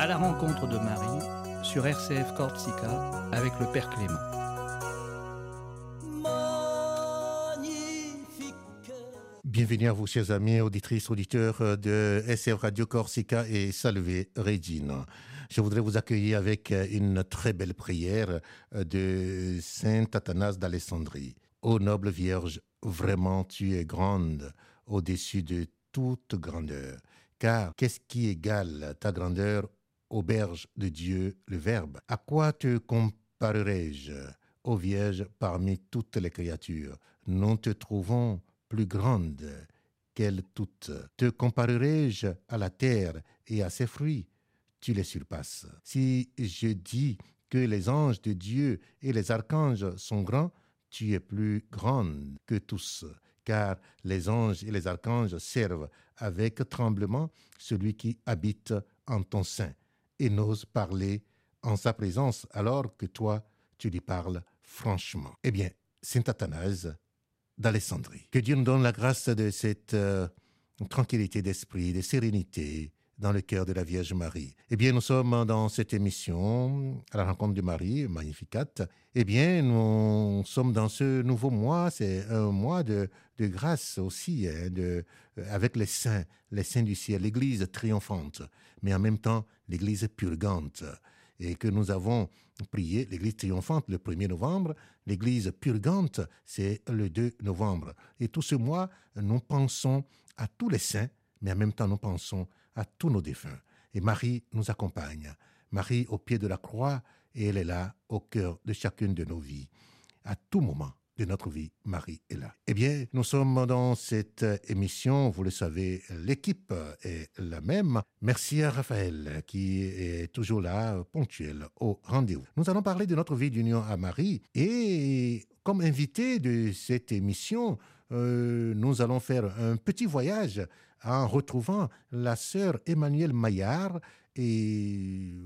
À la rencontre de Marie sur RCF Corsica avec le Père Clément. Bienvenue à vous, chers amis, auditrices, auditeurs de SCF Radio Corsica et Salve Regina. Je voudrais vous accueillir avec une très belle prière de Saint Athanas d'Alessandrie. Ô noble Vierge, vraiment tu es grande au-dessus de toute grandeur. Car qu'est-ce qui égale ta grandeur, auberge de Dieu, le Verbe À quoi te comparerai-je, ô Vierge, parmi toutes les créatures? Nous te trouvons plus grande qu'elles toutes. Te comparerai-je à la terre et à ses fruits? Tu les surpasses. Si je dis que les anges de Dieu et les archanges sont grands, tu es plus grande que tous car les anges et les archanges servent avec tremblement celui qui habite en ton sein et n'ose parler en sa présence alors que toi, tu lui parles franchement. Eh bien, Saint Athanase d'Alessandrie. Que Dieu nous donne la grâce de cette euh, tranquillité d'esprit, de sérénité, dans le cœur de la Vierge Marie. Eh bien, nous sommes dans cette émission à la rencontre de Marie, Magnificat. Eh bien, nous sommes dans ce nouveau mois, c'est un mois de, grâce aussi, hein, de, avec les saints, les saints du ciel, l'Église triomphante, mais en même temps l'Église purgante. Et que nous avons prié l'Église triomphante le 1er novembre, l'Église purgante, c'est le 2 novembre. Et tout ce mois, nous pensons à tous les saints, mais en même temps, nous pensons à tous nos défunts. Et Marie nous accompagne. Marie au pied de la croix, et elle est là au cœur de chacune de nos vies. À tout moment de notre vie, Marie est là. Eh bien, nous sommes dans cette émission, vous le savez, l'équipe est la même. Merci à Raphaël qui est toujours là, ponctuel, au rendez-vous. Nous allons parler de notre vie d'union à Marie et comme invité de cette émission, euh, nous allons faire un petit voyage en retrouvant la sœur Emmanuelle Maillard,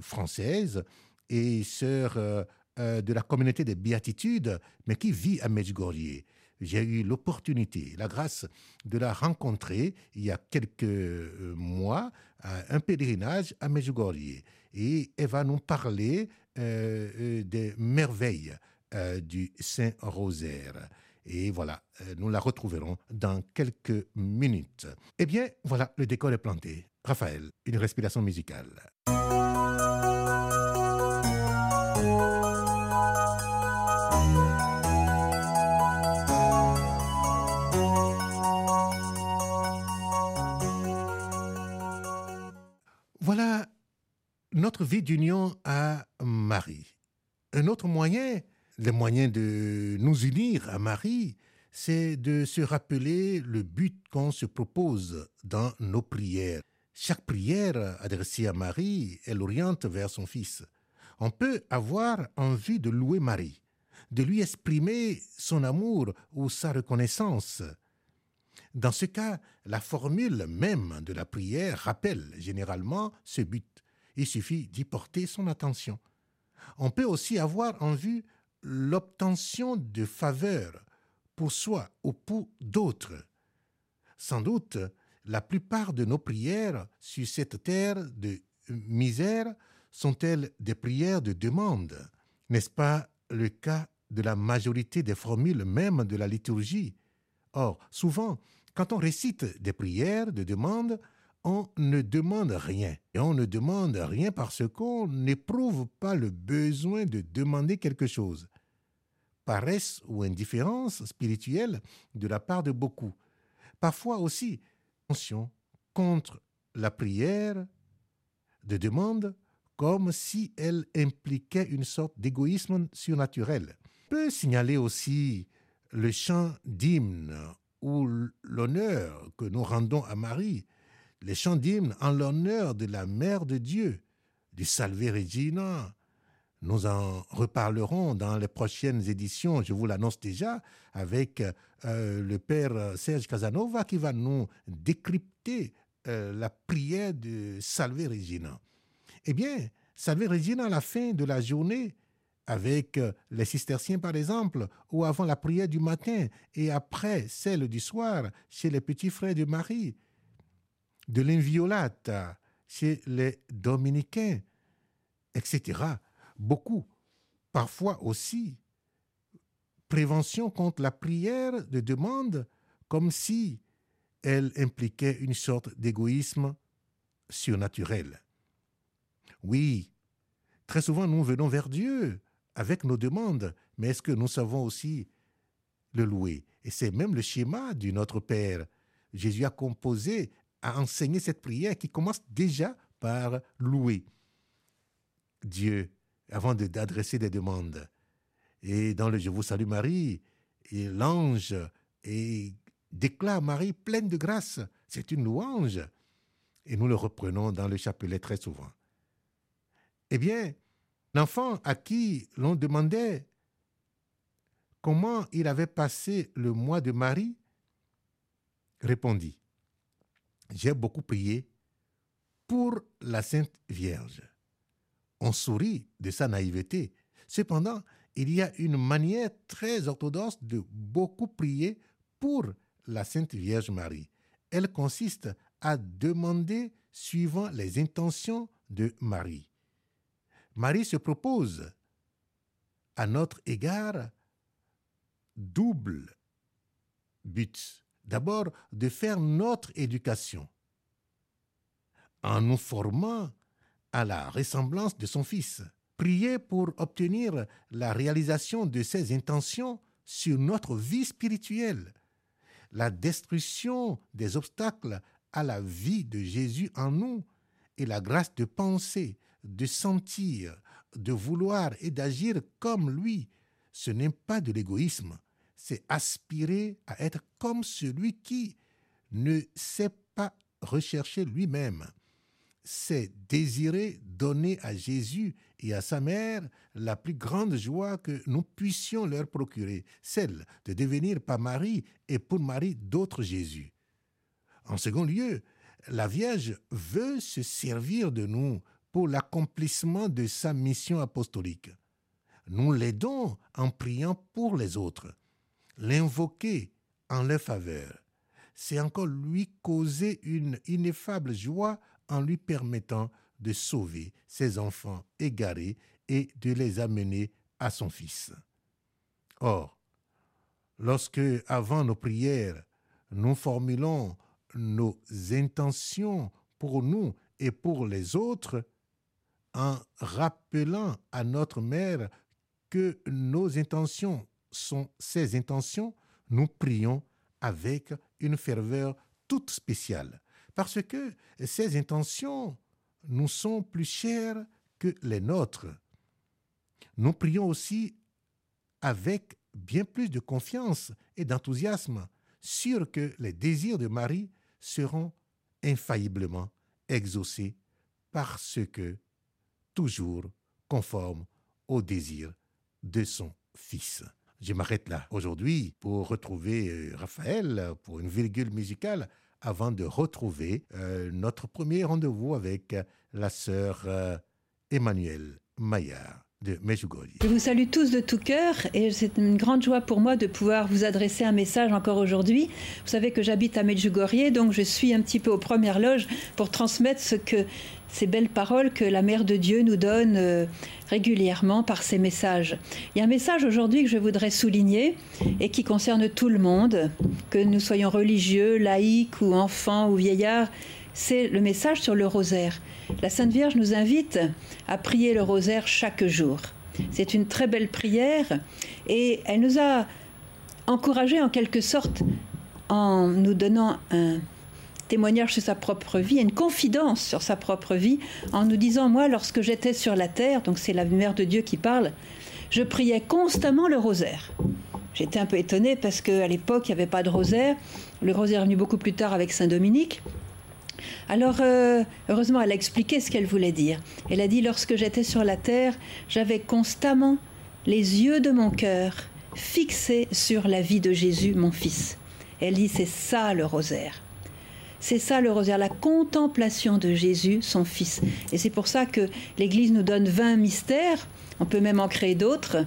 française, et sœur euh, euh, de la communauté des béatitudes, mais qui vit à Medjugorje. J'ai eu l'opportunité, la grâce de la rencontrer il y a quelques euh, mois à un pèlerinage à Medjugorje. Et elle va nous parler des merveilles du Saint-Rosaire. Et voilà, euh, nous la retrouverons dans quelques minutes. Eh bien, voilà, le décor est planté. Raphaël, une respiration musicale. Voilà notre vie d'union à Marie. Un autre moyen le moyen de nous unir à Marie, c'est de se rappeler le but qu'on se propose dans nos prières. Chaque prière adressée à Marie, elle oriente vers son Fils. On peut avoir envie de louer Marie, de lui exprimer son amour ou sa reconnaissance. Dans ce cas, la formule même de la prière rappelle généralement ce but. Il suffit d'y porter son attention. On peut aussi avoir en vue l'obtention de faveurs pour soi ou pour d'autres. Sans doute, la plupart de nos prières sur cette terre de misère sont-elles des prières de demande. N'est-ce pas le cas de la majorité des formules même de la liturgie? Or, souvent, quand on récite des prières de demande, on ne demande rien. Et on ne demande rien parce qu'on n'éprouve pas le besoin de demander quelque chose paresse ou indifférence spirituelle de la part de beaucoup. Parfois aussi, attention contre la prière de demande comme si elle impliquait une sorte d'égoïsme surnaturel. On peut signaler aussi le chant d'hymne ou l'honneur que nous rendons à Marie, les chants d'hymne en l'honneur de la Mère de Dieu, du Salve Regina, nous en reparlerons dans les prochaines éditions, je vous l'annonce déjà, avec euh, le père Serge Casanova qui va nous décrypter euh, la prière de Salve Regina. Eh bien, Salve Regina à la fin de la journée, avec euh, les cisterciens par exemple, ou avant la prière du matin et après celle du soir chez les petits frères de Marie, de l'Inviolata chez les dominicains, etc. Beaucoup. Parfois aussi, prévention contre la prière de demande comme si elle impliquait une sorte d'égoïsme surnaturel. Oui, très souvent nous venons vers Dieu avec nos demandes, mais est-ce que nous savons aussi le louer? Et c'est même le schéma du Notre Père. Jésus a composé, a enseigné cette prière qui commence déjà par louer Dieu avant d'adresser des demandes. Et dans le Je vous salue Marie, l'ange déclare Marie pleine de grâce. C'est une louange. Et nous le reprenons dans le chapelet très souvent. Eh bien, l'enfant à qui l'on demandait comment il avait passé le mois de Marie répondit, J'ai beaucoup prié pour la Sainte Vierge. On sourit de sa naïveté. Cependant, il y a une manière très orthodoxe de beaucoup prier pour la Sainte Vierge Marie. Elle consiste à demander suivant les intentions de Marie. Marie se propose à notre égard double but. D'abord, de faire notre éducation en nous formant à la ressemblance de son Fils. Prier pour obtenir la réalisation de ses intentions sur notre vie spirituelle. La destruction des obstacles à la vie de Jésus en nous et la grâce de penser, de sentir, de vouloir et d'agir comme lui, ce n'est pas de l'égoïsme, c'est aspirer à être comme celui qui ne sait pas rechercher lui-même. C'est désirer donner à Jésus et à sa mère la plus grande joie que nous puissions leur procurer, celle de devenir par Marie et pour Marie d'autres Jésus. En second lieu, la Vierge veut se servir de nous pour l'accomplissement de sa mission apostolique. Nous l'aidons en priant pour les autres, l'invoquer en leur faveur. C'est encore lui causer une ineffable joie en lui permettant de sauver ses enfants égarés et de les amener à son Fils. Or, lorsque, avant nos prières, nous formulons nos intentions pour nous et pour les autres, en rappelant à notre mère que nos intentions sont ses intentions, nous prions avec une ferveur toute spéciale, parce que ces intentions nous sont plus chères que les nôtres. Nous prions aussi avec bien plus de confiance et d'enthousiasme, sûr que les désirs de Marie seront infailliblement exaucés parce que toujours conforme au désir de son Fils. Je m'arrête là aujourd'hui pour retrouver euh, Raphaël pour une virgule musicale avant de retrouver euh, notre premier rendez-vous avec la sœur euh, Emmanuelle Maillard. De Je vous salue tous de tout cœur et c'est une grande joie pour moi de pouvoir vous adresser un message encore aujourd'hui. Vous savez que j'habite à Medjugorje, donc je suis un petit peu aux premières loges pour transmettre ce que ces belles paroles que la Mère de Dieu nous donne euh, régulièrement par ses messages. Il y a un message aujourd'hui que je voudrais souligner et qui concerne tout le monde, que nous soyons religieux, laïcs ou enfants ou vieillards. C'est le message sur le rosaire. La Sainte Vierge nous invite à prier le rosaire chaque jour. C'est une très belle prière et elle nous a encouragés en quelque sorte en nous donnant un témoignage sur sa propre vie, une confidence sur sa propre vie, en nous disant, moi, lorsque j'étais sur la terre, donc c'est la mère de Dieu qui parle, je priais constamment le rosaire. J'étais un peu étonnée parce qu'à l'époque, il n'y avait pas de rosaire. Le rosaire est venu beaucoup plus tard avec Saint Dominique. Alors, euh, heureusement, elle a expliqué ce qu'elle voulait dire. Elle a dit, lorsque j'étais sur la terre, j'avais constamment les yeux de mon cœur fixés sur la vie de Jésus, mon fils. Elle dit, c'est ça le rosaire. C'est ça le rosaire, la contemplation de Jésus, son Fils. Et c'est pour ça que l'Église nous donne 20 mystères, on peut même en créer d'autres.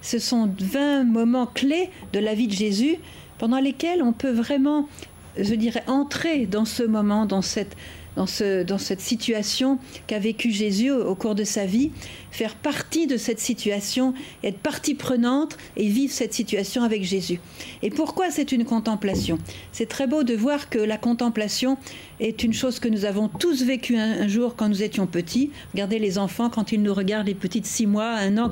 Ce sont 20 moments clés de la vie de Jésus pendant lesquels on peut vraiment, je dirais, entrer dans ce moment, dans cette dans, ce, dans cette situation qu'a vécu Jésus au, cours de sa vie, faire partie de cette situation, être partie prenante et vivre cette situation avec Jésus. Et pourquoi c'est une contemplation? C'est très beau de voir que la contemplation est une chose que nous avons tous vécue un, jour quand nous étions petits. Regardez les enfants quand ils nous regardent, les petites six mois, un an,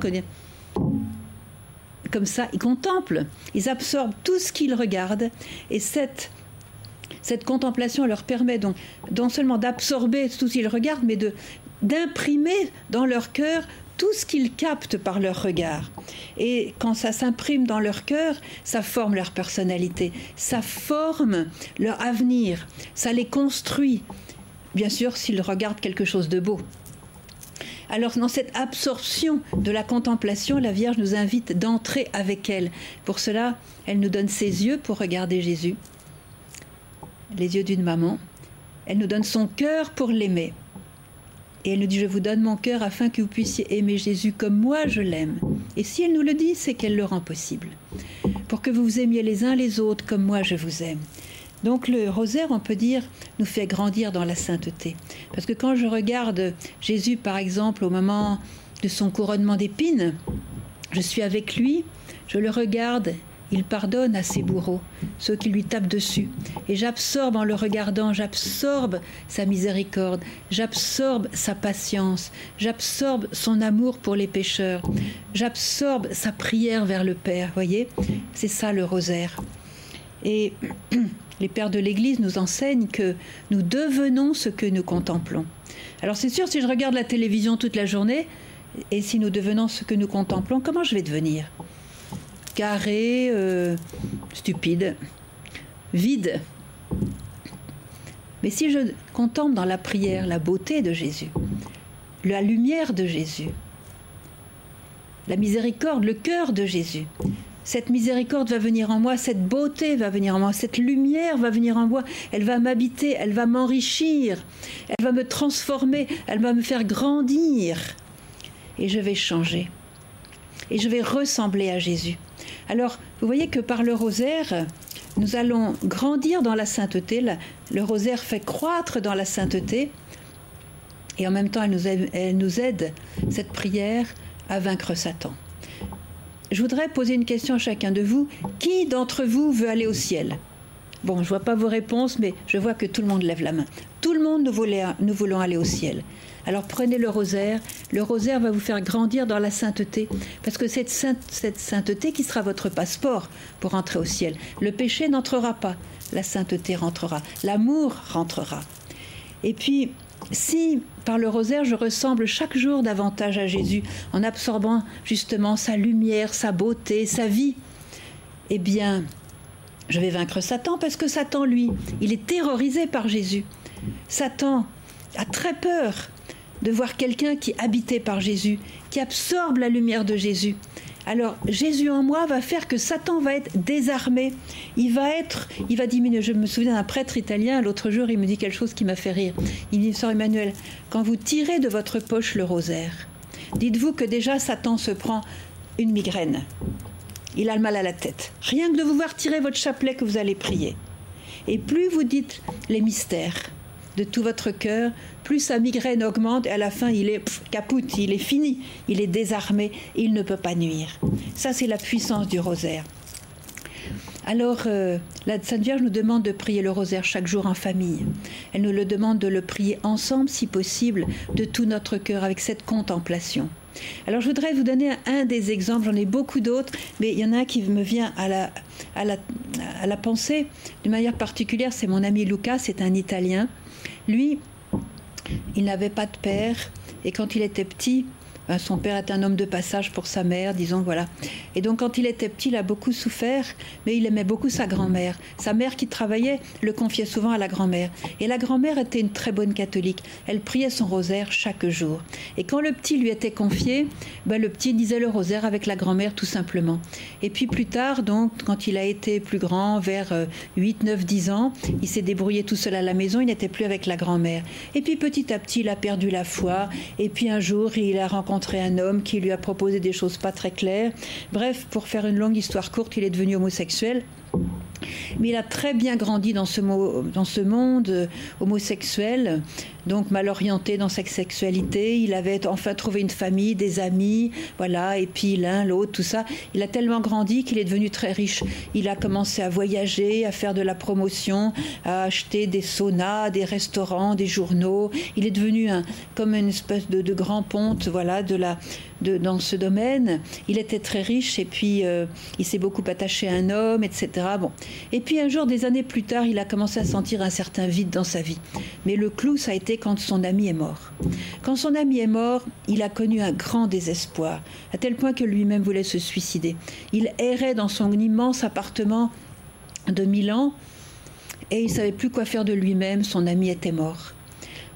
comme ça, ils contemplent, ils absorbent tout ce qu'ils regardent et cette cette contemplation leur permet donc non seulement d'absorber tout ce qu'ils regardent, mais de d'imprimer dans leur cœur tout ce qu'ils captent par leur regard. Et quand ça s'imprime dans leur cœur, ça forme leur personnalité, ça forme leur avenir, ça les construit, bien sûr s'ils regardent quelque chose de beau. Alors dans cette absorption de la contemplation, la Vierge nous invite d'entrer avec elle. Pour cela, elle nous donne ses yeux pour regarder Jésus les yeux d'une maman. Elle nous donne son cœur pour l'aimer. Et elle nous dit, je vous donne mon cœur afin que vous puissiez aimer Jésus comme moi je l'aime. Et si elle nous le dit, c'est qu'elle le rend possible. Pour que vous vous aimiez les uns les autres comme moi je vous aime. Donc le rosaire, on peut dire, nous fait grandir dans la sainteté. Parce que quand je regarde Jésus, par exemple, au moment de son couronnement d'épines, je suis avec lui, je le regarde il pardonne à ses bourreaux, ceux qui lui tapent dessus. Et j'absorbe en le regardant, j'absorbe sa miséricorde, j'absorbe sa patience, j'absorbe son amour pour les pécheurs, j'absorbe sa prière vers le Père. Voyez, c'est ça le rosaire. Et les pères de l'Église nous enseignent que nous devenons ce que nous contemplons. Alors c'est sûr, si je regarde la télévision toute la journée, et si nous devenons ce que nous contemplons, comment je vais devenir? Carré, euh, stupide, vide. Mais si je contemple dans la prière la beauté de Jésus, la lumière de Jésus, la miséricorde, le cœur de Jésus, cette miséricorde va venir en moi, cette beauté va venir en moi, cette lumière va venir en moi, elle va m'habiter, elle va m'enrichir, elle va me transformer, elle va me faire grandir. Et je vais changer. Et je vais ressembler à Jésus. Alors, vous voyez que par le rosaire, nous allons grandir dans la sainteté. Le rosaire fait croître dans la sainteté. Et en même temps, elle nous aide, cette prière, à vaincre Satan. Je voudrais poser une question à chacun de vous. Qui d'entre vous veut aller au ciel? Bon, je vois pas vos réponses, mais je vois que tout le monde lève la main. Tout le monde, nous, nous voulons aller au ciel. Alors prenez le rosaire. Le rosaire va vous faire grandir dans la sainteté, parce que c'est cette sainteté qui sera votre passeport pour entrer au ciel. Le péché n'entrera pas, la sainteté rentrera, l'amour rentrera. Et puis, si par le rosaire je ressemble chaque jour davantage à Jésus, en absorbant justement sa lumière, sa beauté, sa vie, eh bien, je vais vaincre Satan parce que Satan, lui, il est terrorisé par Jésus. Satan a très peur de voir quelqu'un qui est habité par Jésus, qui absorbe la lumière de Jésus. Alors Jésus en moi va faire que Satan va être désarmé. Il va être, il va diminuer. Je me souviens d'un prêtre italien l'autre jour, il me dit quelque chose qui m'a fait rire. Il dit, Sœur Emmanuel, quand vous tirez de votre poche le rosaire, dites-vous que déjà Satan se prend une migraine. Il a le mal à la tête. Rien que de vous voir tirer votre chapelet que vous allez prier. Et plus vous dites les mystères, de tout votre cœur, plus sa migraine augmente et à la fin il est capoute, il est fini, il est désarmé, il ne peut pas nuire. Ça c'est la puissance du rosaire. Alors, euh, la Sainte Vierge nous demande de prier le rosaire chaque jour en famille. Elle nous le demande de le prier ensemble, si possible, de tout notre cœur, avec cette contemplation. Alors, je voudrais vous donner un des exemples, j'en ai beaucoup d'autres, mais il y en a un qui me vient à la, à la, à la pensée d'une manière particulière, c'est mon ami Luca, c'est un Italien. Lui, il n'avait pas de père et quand il était petit, son père était un homme de passage pour sa mère, disons, voilà. Et donc, quand il était petit, il a beaucoup souffert, mais il aimait beaucoup sa grand-mère. Sa mère qui travaillait le confiait souvent à la grand-mère. Et la grand-mère était une très bonne catholique. Elle priait son rosaire chaque jour. Et quand le petit lui était confié, ben, le petit disait le rosaire avec la grand-mère tout simplement. Et puis plus tard, donc, quand il a été plus grand, vers 8, 9, 10 ans, il s'est débrouillé tout seul à la maison, il n'était plus avec la grand-mère. Et puis petit à petit, il a perdu la foi. Et puis un jour, il a rencontré un homme qui lui a proposé des choses pas très claires. Bref, pour faire une longue histoire courte, il est devenu homosexuel. Mais il a très bien grandi dans ce, monde euh, homosexuel, donc mal orienté dans sa sexualité. Il avait enfin trouvé une famille, des amis, voilà, et puis l'un, l'autre, tout ça. Il a tellement grandi qu'il est devenu très riche. Il a commencé à voyager, à faire de la promotion, à acheter des saunas, des restaurants, des journaux. Il est devenu un, comme une espèce de, grand ponte, voilà, de la, de, dans ce domaine. Il était très riche et puis euh, il s'est beaucoup attaché à un homme, etc. Bon. Et puis un jour, des années plus tard, il a commencé à sentir un certain vide dans sa vie. Mais le clou, ça a été quand son ami est mort. Quand son ami est mort, il a connu un grand désespoir, à tel point que lui-même voulait se suicider. Il errait dans son immense appartement de Milan et il savait plus quoi faire de lui-même. Son ami était mort.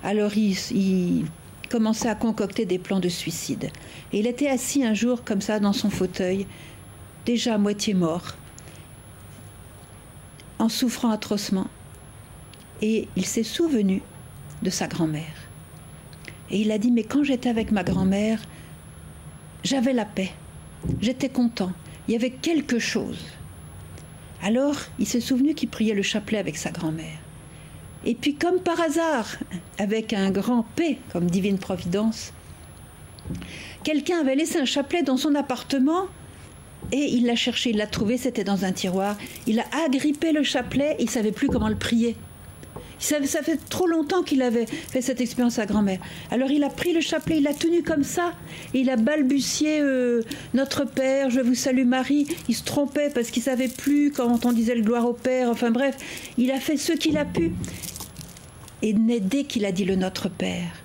Alors il, il commençait à concocter des plans de suicide. Et il était assis un jour comme ça dans son fauteuil, déjà à moitié mort, en souffrant atrocement. Et il s'est souvenu de sa grand-mère. Et il a dit, mais quand j'étais avec ma grand-mère, j'avais la paix, j'étais content, il y avait quelque chose. Alors, il s'est souvenu qu'il priait le chapelet avec sa grand-mère. Et puis, comme par hasard, avec un grand P comme divine providence, quelqu'un avait laissé un chapelet dans son appartement et il l'a cherché, il l'a trouvé, c'était dans un tiroir. Il a agrippé le chapelet, il savait plus comment le prier. Ça, fait trop longtemps qu'il avait fait cette expérience à grand-mère. Alors il a pris le chapelet, il l'a tenu comme ça, et il a balbutié euh, Notre Père, je vous salue Marie. Il se trompait parce qu'il savait plus quand on disait le gloire au Père. Enfin bref, il a fait ce qu'il a pu. Et dès qu'il a dit le Notre Père,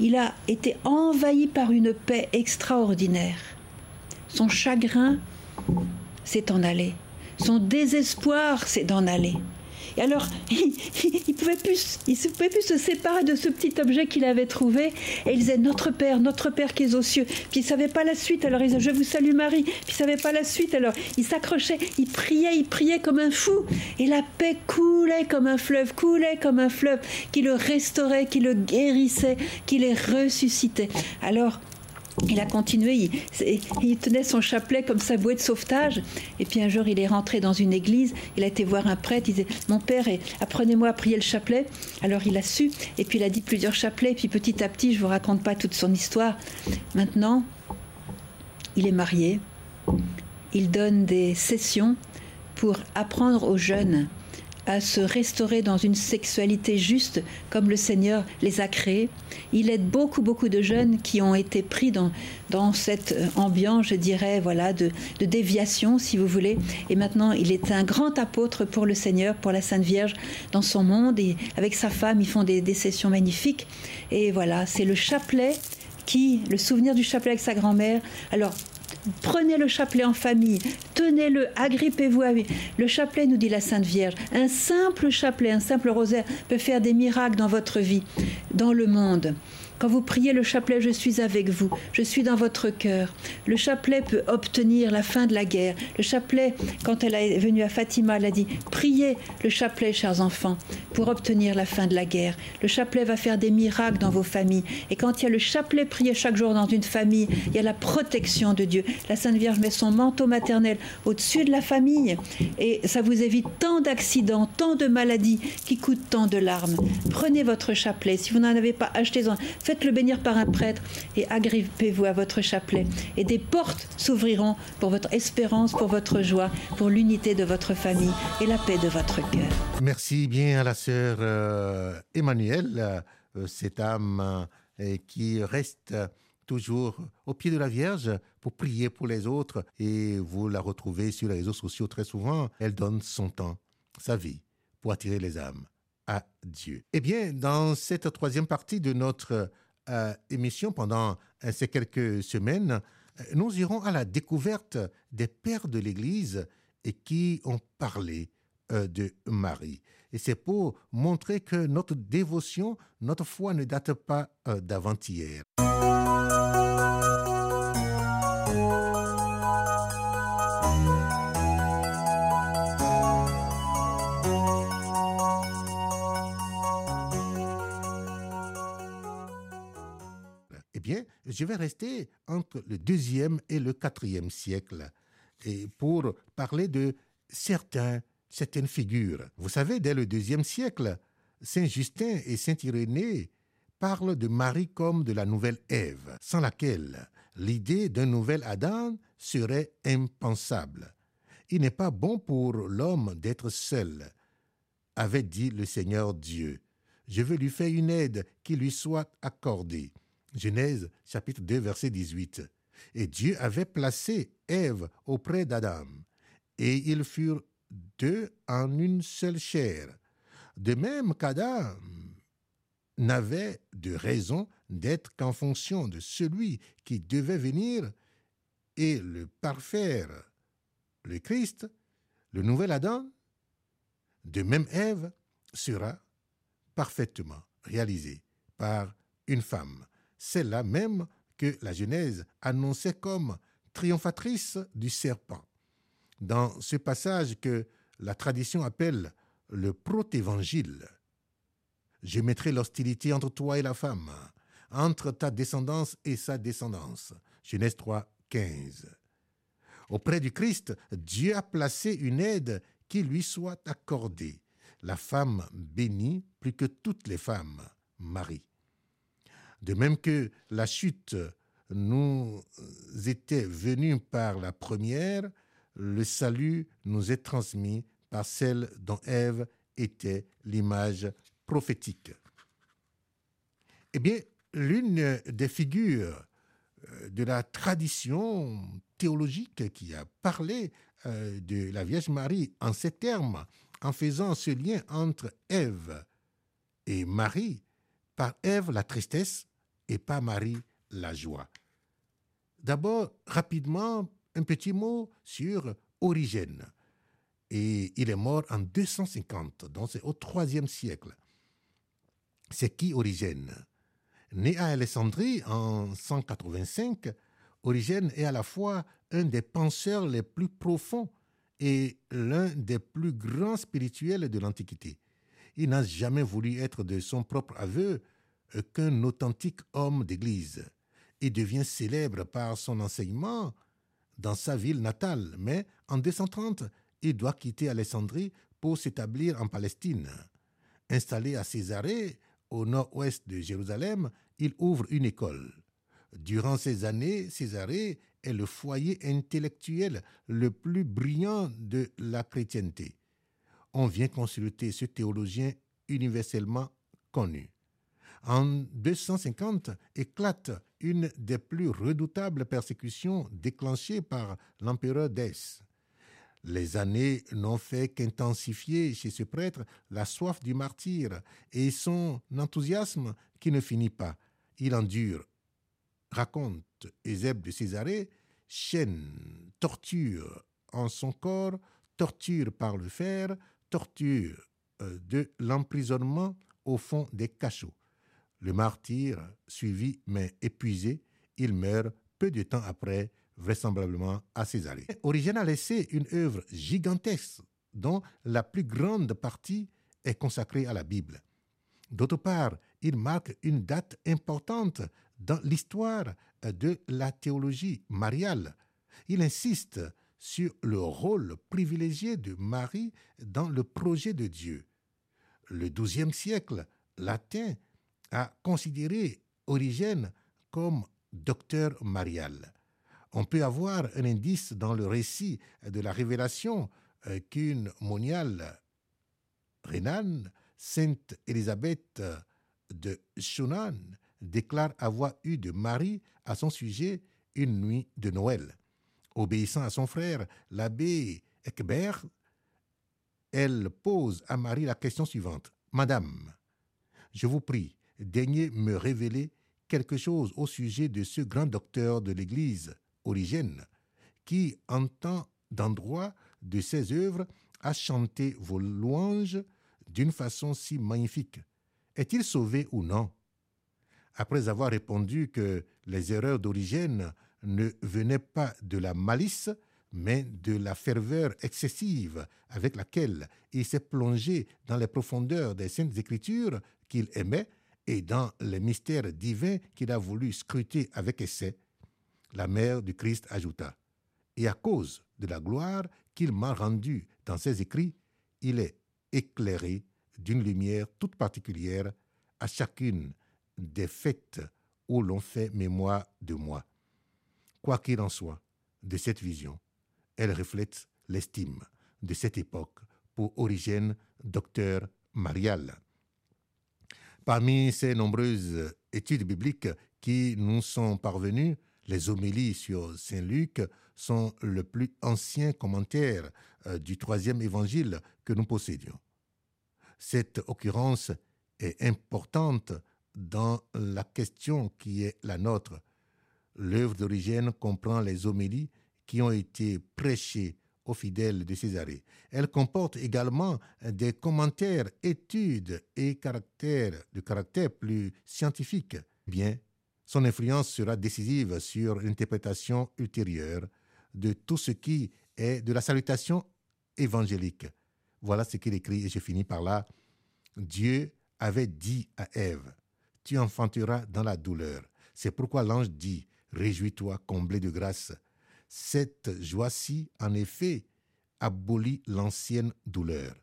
il a été envahi par une paix extraordinaire. Son chagrin s'est en allé. Son désespoir s'est d'en aller. Et alors, il, il, pouvait plus, ne pouvait plus se séparer de ce petit objet qu'il avait trouvé. Et il disait Notre Père, Notre Père qui est aux cieux. Puis il ne savait pas la suite. Alors il disait Je vous salue Marie. Puis il ne savait pas la suite. Alors il s'accrochait, il priait, il priait comme un fou. Et la paix coulait comme un fleuve, coulait comme un fleuve qui le restaurait, qui le guérissait, qui les ressuscitait. Alors, il a continué, il, il, tenait son chapelet comme sa bouée de sauvetage. Et puis un jour, il est rentré dans une église, il a été voir un prêtre, il disait Mon père, apprenez-moi à prier le chapelet. Alors il a su, et puis il a dit plusieurs chapelets, et puis petit à petit, je ne vous raconte pas toute son histoire. Maintenant, il est marié, il donne des sessions pour apprendre aux jeunes à se restaurer dans une sexualité juste comme le Seigneur les a créés. Il aide beaucoup, beaucoup de jeunes qui ont été pris dans, dans cette ambiance, je dirais, voilà, de, de déviation, si vous voulez. Et maintenant, il est un grand apôtre pour le Seigneur, pour la Sainte Vierge dans son monde. Et avec sa femme, ils font des, des sessions magnifiques. Et voilà, c'est le chapelet qui, le souvenir du chapelet avec sa grand-mère. Alors, Prenez le chapelet en famille, tenez-le, agrippez-vous à lui. Le chapelet, nous dit la Sainte Vierge, un simple chapelet, un simple rosaire peut faire des miracles dans votre vie, dans le monde. Quand vous priez le chapelet, je suis avec vous, je suis dans votre cœur. Le chapelet peut obtenir la fin de la guerre. Le chapelet, quand elle est venue à Fatima, elle a dit Priez le chapelet, chers enfants, pour obtenir la fin de la guerre. Le chapelet va faire des miracles dans vos familles. Et quand il y a le chapelet prié chaque jour dans une famille, il y a la protection de Dieu. La Sainte Vierge met son manteau maternel au-dessus de la famille et ça vous évite tant d'accidents, tant de maladies qui coûtent tant de larmes. Prenez votre chapelet. Si vous n'en avez pas, achetez-en faites-le bénir par un prêtre et agrippez-vous à votre chapelet. Et des portes s'ouvriront pour votre espérance, pour votre joie, pour l'unité de votre famille et la paix de votre cœur. Merci bien à la sœur euh, Emmanuel, euh, cette âme euh, qui reste toujours au pied de la Vierge pour prier pour les autres et vous la retrouvez sur les réseaux sociaux très souvent. Elle donne son temps, sa vie pour attirer les âmes à Dieu. Eh bien, dans cette troisième partie de notre euh, émission, pendant euh, ces quelques semaines, euh, nous irons à la découverte des pères de l'Église et qui ont parlé de Marie. Et c'est pour montrer que notre dévotion, notre foi ne date pas d'avant-hier. Je vais rester entre le deuxième et le quatrième siècle et pour parler de certaines figures. Vous savez, dès le deuxième siècle, Saint Justin et Saint Irénée parlent de Marie comme de la nouvelle Ève, sans laquelle l'idée d'un nouvel Adam serait impensable. Il n'est pas bon pour l'homme d'être seul, avait dit le Seigneur Dieu. Je veux lui faire une aide qui lui soit accordée. Genèse chapitre 2 verset 18. Et Dieu avait placé Ève auprès d'Adam, et ils furent deux en une seule chair. De même qu'Adam n'avait de raison d'être qu'en fonction de celui qui devait venir et le parfaire, le Christ, le nouvel Adam, de même Ève sera parfaitement réalisée par une femme, celle-là même que la Genèse annonçait comme triomphatrice du serpent. Dans ce passage que la tradition appelle le protévangile, je mettrai l'hostilité entre toi et la femme, entre ta descendance et sa descendance. Genèse 3, 15. Auprès du Christ, Dieu a placé une aide qui lui soit accordée. La femme bénie plus que toutes les femmes, Marie. De même que la chute nous était venue par la première, le salut nous est transmis par celle dont Ève était l'image prophétique. Eh bien, l'une des figures euh, de la tradition théologique qui a parlé euh, de la Vierge Marie en ces termes, en faisant ce lien entre Ève et Marie, par Ève la tristesse et par Marie la joie. D'abord, rapidement, un petit mot sur Origène. Et il est mort en 250, donc c'est au IIIe siècle. C'est qui Origène? Né à Alexandrie en 185, Origène est à la fois un des penseurs les plus profonds et l'un des plus grands spirituels de l'Antiquité. Il n'a jamais voulu être de son propre aveu qu'un authentique homme d'Église. Il devient célèbre par son enseignement dans sa ville natale, mais en 230, il doit quitter Alexandrie pour s'établir en Palestine. Installé à Césarée, au nord-ouest de Jérusalem, il ouvre une école. Durant ces années, Césarée est le foyer intellectuel le plus brillant de la chrétienté. On vient consulter ce théologien universellement connu. En 250 éclate une des plus redoutables persécutions déclenchées par l'empereur Dès. Les années n'ont fait qu'intensifier chez ce prêtre la soif du martyr et son enthousiasme qui ne finit pas. Il endure, raconte Eusèbe de Césarée, chaîne, torture en son corps, torture par le fer, torture euh, de l'emprisonnement au fond des cachots. Le martyr, suivi mais épuisé, il meurt peu de temps après vraisemblablement à Césarée. Origène a laissé une œuvre gigantesque dont la plus grande partie est consacrée à la Bible. D'autre part, il marque une date importante dans l'histoire de la théologie mariale. Il insiste sur le rôle privilégié de Marie dans le projet de Dieu. Le XIIe siècle latin a considéré Origène comme docteur marial on peut avoir un indice dans le récit de la révélation euh, qu'une moniale rhénane, Sainte Élisabeth de Shunan, déclare avoir eu de Marie à son sujet une nuit de Noël. Obéissant à son frère, l'abbé Ekbert, elle pose à Marie la question suivante. Madame, je vous prie, daignez me révéler quelque chose au sujet de ce grand docteur de l'Église Origène, qui, en temps d'endroit de ses œuvres, a chanté vos louanges d'une façon si magnifique. Est-il sauvé ou non? Après avoir répondu que les erreurs d'Origène ne venaient pas de la malice, mais de la ferveur excessive avec laquelle il s'est plongé dans les profondeurs des saintes écritures qu'il aimait et dans les mystères divins qu'il a voulu scruter avec essai, la mère du Christ ajouta, Et à cause de la gloire qu'il m'a rendue dans ses écrits, il est éclairé d'une lumière toute particulière à chacune des fêtes où l'on fait mémoire de moi. Quoi qu'il en soit, de cette vision, elle reflète l'estime de cette époque pour Origène, docteur Marial. Parmi ces nombreuses études bibliques qui nous sont parvenues, les homélies sur Saint Luc sont le plus ancien commentaire euh, du troisième évangile que nous possédions. Cette occurrence est importante dans la question qui est la nôtre. L'œuvre d'origine comprend les homélies qui ont été prêchées aux fidèles de Césarée. Elle comporte également des commentaires, études et caractères de caractère plus scientifique. Bien, son influence sera décisive sur l'interprétation ultérieure de tout ce qui est de la salutation évangélique. Voilà ce qu'il écrit et je finis par là. Dieu avait dit à Ève, tu enfanteras dans la douleur. C'est pourquoi l'ange dit, réjouis-toi, comblé de grâce. Cette joie-ci, en effet, abolit l'ancienne douleur.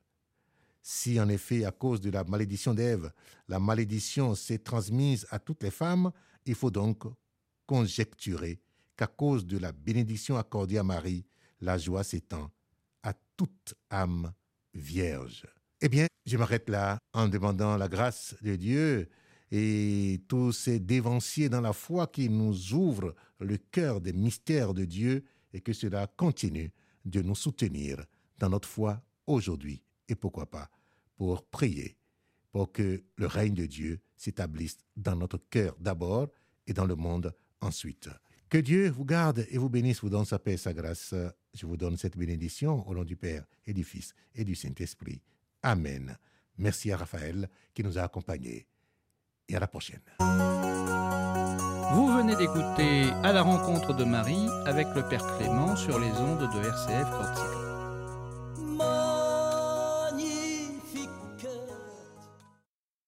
Si en effet, à cause de la malédiction d'Ève, la malédiction s'est transmise à toutes les femmes, il faut donc conjecturer qu'à cause de la bénédiction accordée à Marie, la joie s'étend à toute âme vierge. Eh bien, je m'arrête là en demandant la grâce de Dieu et tous ces dévanciers dans la foi qui nous ouvrent le cœur des mystères de Dieu et que cela continue de nous soutenir dans notre foi aujourd'hui et pourquoi pas pour prier pour que le règne de Dieu s'établisse dans notre cœur d'abord et dans le monde ensuite. Que Dieu vous garde et vous bénisse, vous donne sa paix et sa grâce. Je vous donne cette bénédiction au nom du Père et du Fils et du Saint-Esprit. Amen. Merci à Raphaël qui nous a accompagnés. Et à la prochaine. Vous venez d'écouter À la rencontre de Marie avec le Père Clément sur les ondes de RCF Corsica.